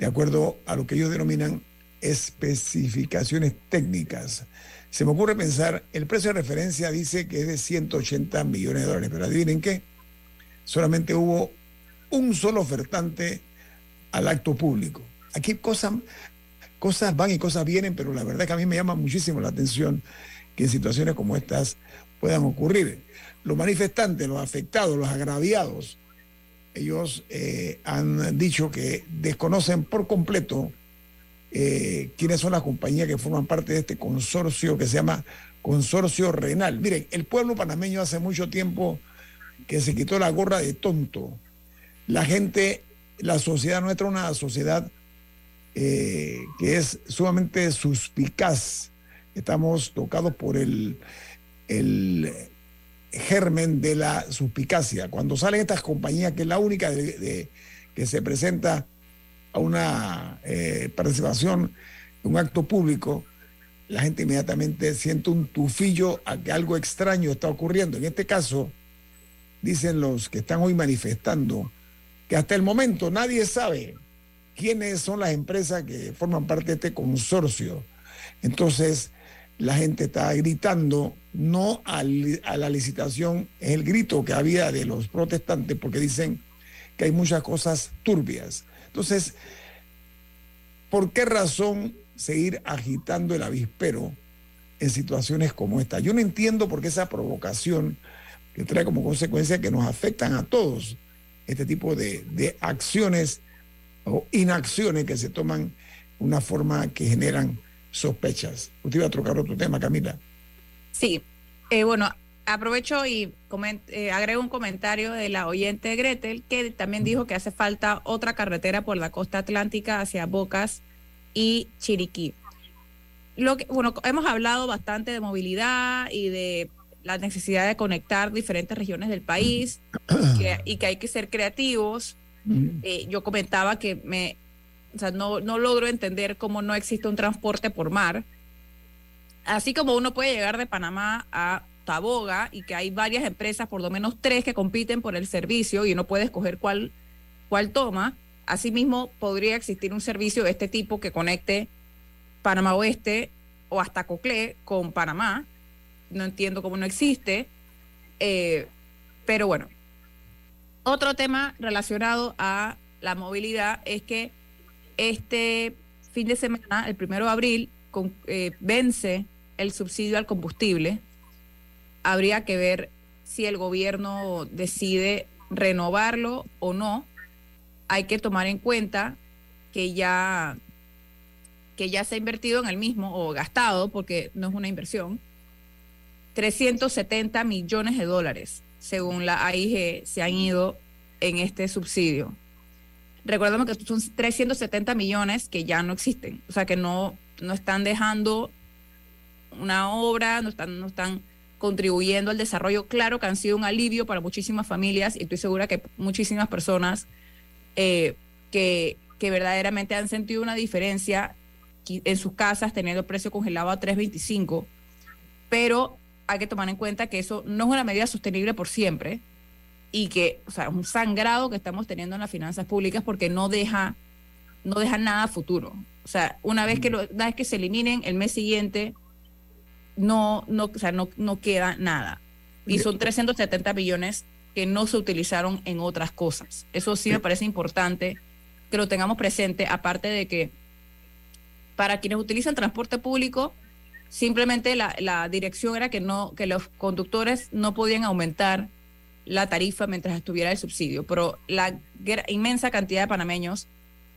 de acuerdo a lo que ellos denominan especificaciones técnicas. Se me ocurre pensar, el precio de referencia dice que es de 180 millones de dólares, pero adivinen qué, solamente hubo un solo ofertante al acto público. Aquí cosas, cosas van y cosas vienen, pero la verdad que a mí me llama muchísimo la atención que en situaciones como estas puedan ocurrir. Los manifestantes, los afectados, los agraviados, ellos eh, han dicho que desconocen por completo eh, quiénes son las compañías que forman parte de este consorcio que se llama Consorcio Renal. Miren, el pueblo panameño hace mucho tiempo que se quitó la gorra de tonto. La gente, la sociedad nuestra, una sociedad eh, que es sumamente suspicaz. Estamos tocados por el, el germen de la suspicacia. Cuando salen estas compañías, que es la única que se presenta a una eh, participación un acto público, la gente inmediatamente siente un tufillo a que algo extraño está ocurriendo. En este caso, dicen los que están hoy manifestando que hasta el momento nadie sabe quiénes son las empresas que forman parte de este consorcio. Entonces, la gente está gritando no a la licitación, es el grito que había de los protestantes porque dicen que hay muchas cosas turbias. Entonces, ¿por qué razón seguir agitando el avispero en situaciones como esta? Yo no entiendo por qué esa provocación que trae como consecuencia que nos afectan a todos este tipo de, de acciones o inacciones que se toman una forma que generan sospechas. Usted iba a trocar otro tema, Camila. Sí, eh, bueno, aprovecho y eh, agrego un comentario de la oyente Gretel, que también dijo que hace falta otra carretera por la costa atlántica hacia Bocas y Chiriquí. Lo que, bueno, hemos hablado bastante de movilidad y de la necesidad de conectar diferentes regiones del país que- y que hay que ser creativos. Eh, yo comentaba que me, o sea, no, no logro entender cómo no existe un transporte por mar. Así como uno puede llegar de Panamá a Taboga y que hay varias empresas, por lo menos tres, que compiten por el servicio y uno puede escoger cuál, cuál toma. Asimismo, podría existir un servicio de este tipo que conecte Panamá Oeste o hasta Coclé con Panamá. No entiendo cómo no existe. Eh, pero bueno, otro tema relacionado a la movilidad es que este fin de semana, el primero de abril, eh, vence el subsidio al combustible. Habría que ver si el gobierno decide renovarlo o no. Hay que tomar en cuenta que ya que ya se ha invertido en el mismo o gastado, porque no es una inversión, 370 millones de dólares, según la AIG, se han ido en este subsidio. recordemos que son 370 millones que ya no existen, o sea que no, no están dejando una obra, no están, no están contribuyendo al desarrollo. Claro que han sido un alivio para muchísimas familias y estoy segura que muchísimas personas eh, que, que verdaderamente han sentido una diferencia en sus casas teniendo el precio congelado a 3.25, pero hay que tomar en cuenta que eso no es una medida sostenible por siempre y que, o sea, es un sangrado que estamos teniendo en las finanzas públicas porque no deja, no deja nada a futuro. O sea, una vez que, lo, una vez que se eliminen, el mes siguiente no, no, o sea, no, no queda nada. Y son 370 millones que no se utilizaron en otras cosas. Eso sí me parece importante que lo tengamos presente, aparte de que para quienes utilizan transporte público, simplemente la, la dirección era que no, que los conductores no podían aumentar la tarifa mientras estuviera el subsidio, pero la inmensa cantidad de panameños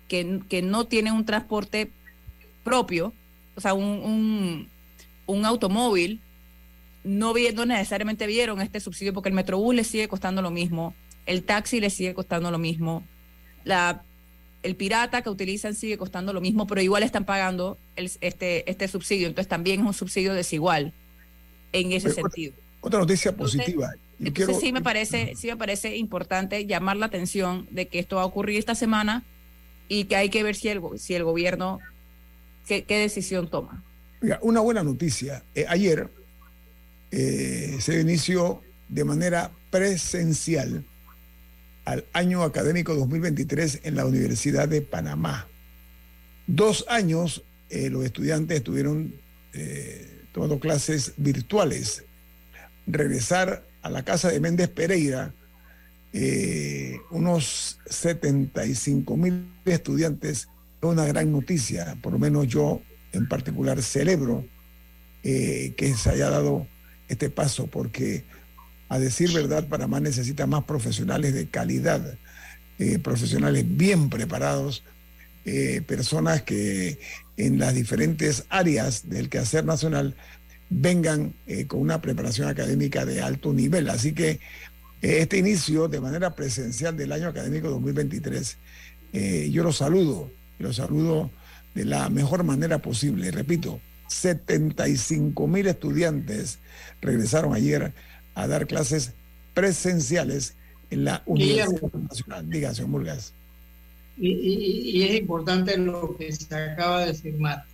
que, que no tienen un transporte propio, o sea, un, un, un automóvil, no, no necesariamente vieron este subsidio porque el Metrobús les sigue costando lo mismo, el taxi les sigue costando lo mismo, la, el pirata que utilizan sigue costando lo mismo, pero igual están pagando el, este, este subsidio, entonces también es un subsidio desigual en ese sentido. Otra noticia positiva. Entonces, sí me parece, sí me parece importante llamar la atención de que esto va a ocurrir esta semana y que hay que ver si el, si el gobierno qué, qué decisión toma. una buena noticia. Eh, ayer eh, se inició de manera presencial al año académico 2023 en la Universidad de Panamá. Dos años eh, los estudiantes estuvieron tomando clases virtuales. Regresar a la casa de Méndez Pereira eh, unos 75 mil estudiantes es una gran noticia, por lo menos yo en particular celebro eh, que se haya dado este paso, porque a decir verdad, Panamá necesita más profesionales de calidad, eh, profesionales bien preparados, personas que en las diferentes áreas del quehacer nacional vengan eh, con una preparación académica de alto nivel. Así que eh, este inicio de manera presencial del año académico 2023, eh, yo lo saludo, lo saludo de la mejor manera posible. Repito, 75 mil estudiantes regresaron ayer a dar clases presenciales en la Universidad Nacional. Diga, señor Murgas. y, es importante lo que se acaba de firmar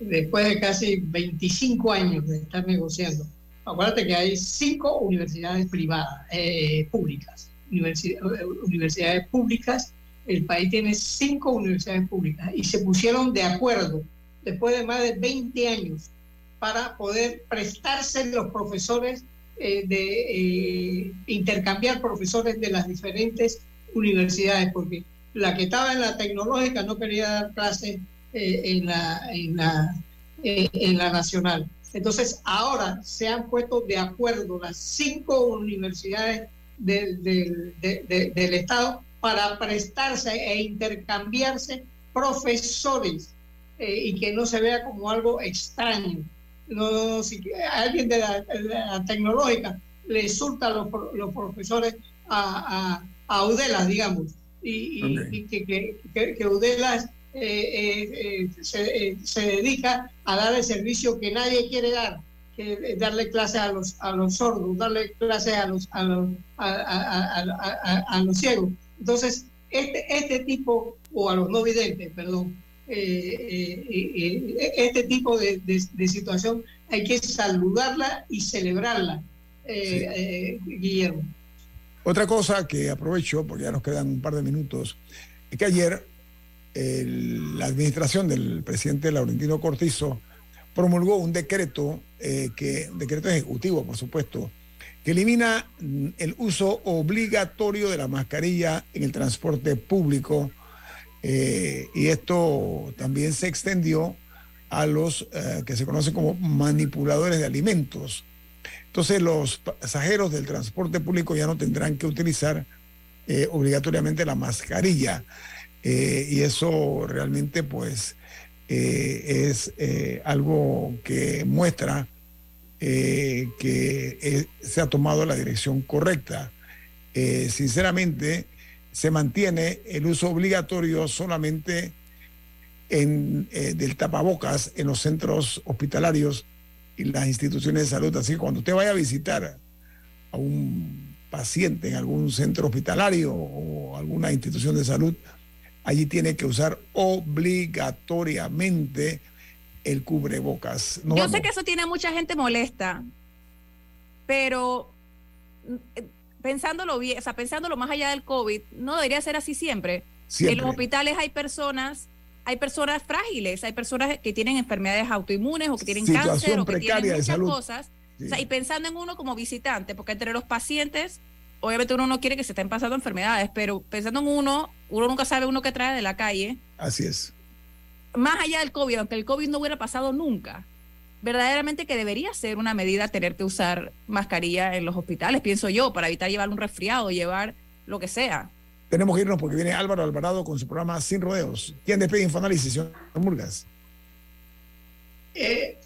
después de casi 25 años de estar negociando, acuérdate que hay cinco universidades privadas, eh, públicas, universidades públicas, el país tiene cinco universidades públicas y se pusieron de acuerdo después de más de 20 años para poder prestarse los profesores eh, de eh, intercambiar profesores de las diferentes universidades, porque la que estaba en la tecnológica no quería dar clases eh, en, la, en, la, en la nacional. Entonces, ahora se han puesto de acuerdo las cinco universidades del Estado para prestarse e intercambiarse profesores y que no se vea como algo extraño. No, si alguien de la, tecnológica le surta a los, los profesores a, a, a, Udelas, digamos, y, y, que, que, que, Udelas eh, eh, se, eh, se, dedica a dar el servicio que nadie quiere dar, que darle clase a los, a los sordos, darle clase a los, a los, a, los ciegos. Entonces, este, este tipo, o a los no videntes, perdón, este tipo de, de, situación hay que saludarla y celebrarla, Guillermo. Otra cosa que aprovecho, porque ya nos quedan un par de minutos, es que ayer la administración del presidente Laurentino Cortizo promulgó un decreto, eh, que, decreto ejecutivo, por supuesto, que elimina mm, el uso obligatorio de la mascarilla en el transporte público. Eh, y esto también se extendió a los eh, que se conocen como manipuladores de alimentos. Entonces los pasajeros del transporte público ya no tendrán que utilizar obligatoriamente la mascarilla. Eh, y eso realmente pues eh, es eh, algo que muestra que se ha tomado la dirección correcta. sinceramente, se mantiene el uso obligatorio solamente en, eh, del tapabocas en los centros hospitalarios y las instituciones de salud. Así que cuando usted vaya a visitar a un paciente en algún centro hospitalario o alguna institución de salud, allí tiene que usar obligatoriamente el cubrebocas. Yo sé que eso tiene a mucha gente molesta, pero eh, pensándolo bien, o sea, pensándolo más allá del COVID, no debería ser así siempre. Siempre. En los hospitales hay personas, hay personas frágiles, hay personas que tienen enfermedades autoinmunes o que tienen Situación cáncer o que tienen muchas salud. cosas. Sí. O sea, y pensando en uno como visitante, porque entre los pacientes, obviamente uno no quiere que se estén pasando enfermedades, pero pensando en uno, uno nunca sabe uno que trae de la calle, Así es. más allá del COVID, aunque el COVID no hubiera pasado nunca, verdaderamente que debería ser una medida tener que usar mascarilla en los hospitales, pienso yo, para evitar llevar un resfriado, llevar lo que sea. Tenemos que irnos porque viene Álvaro Alvarado con su programa Sin Rodeos. ¿Quién despide Infoanálisis, señor Murgas? Eh,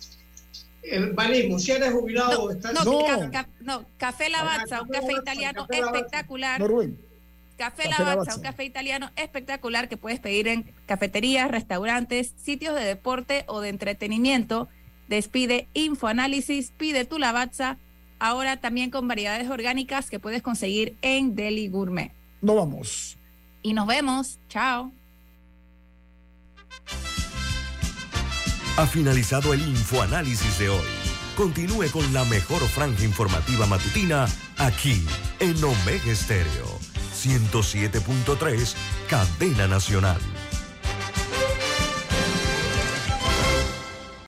el banismo, si eres jubilado, estás... No, No. ca- ca- no, Café Lavazza, un Café italiano Café espectacular. No, Rubén. Café Café Lavazza. un café italiano espectacular que puedes pedir en cafeterías, restaurantes, sitios de deporte o de entretenimiento. Despide Infoanálisis, pide tu Lavazza, ahora también con variedades orgánicas que puedes conseguir en Deli Gourmet. No vamos. Y nos vemos, chao. Ha finalizado el infoanálisis de hoy. Continúe con la mejor franja informativa matutina aquí en Omega Estéreo 107.3, Cadena Nacional.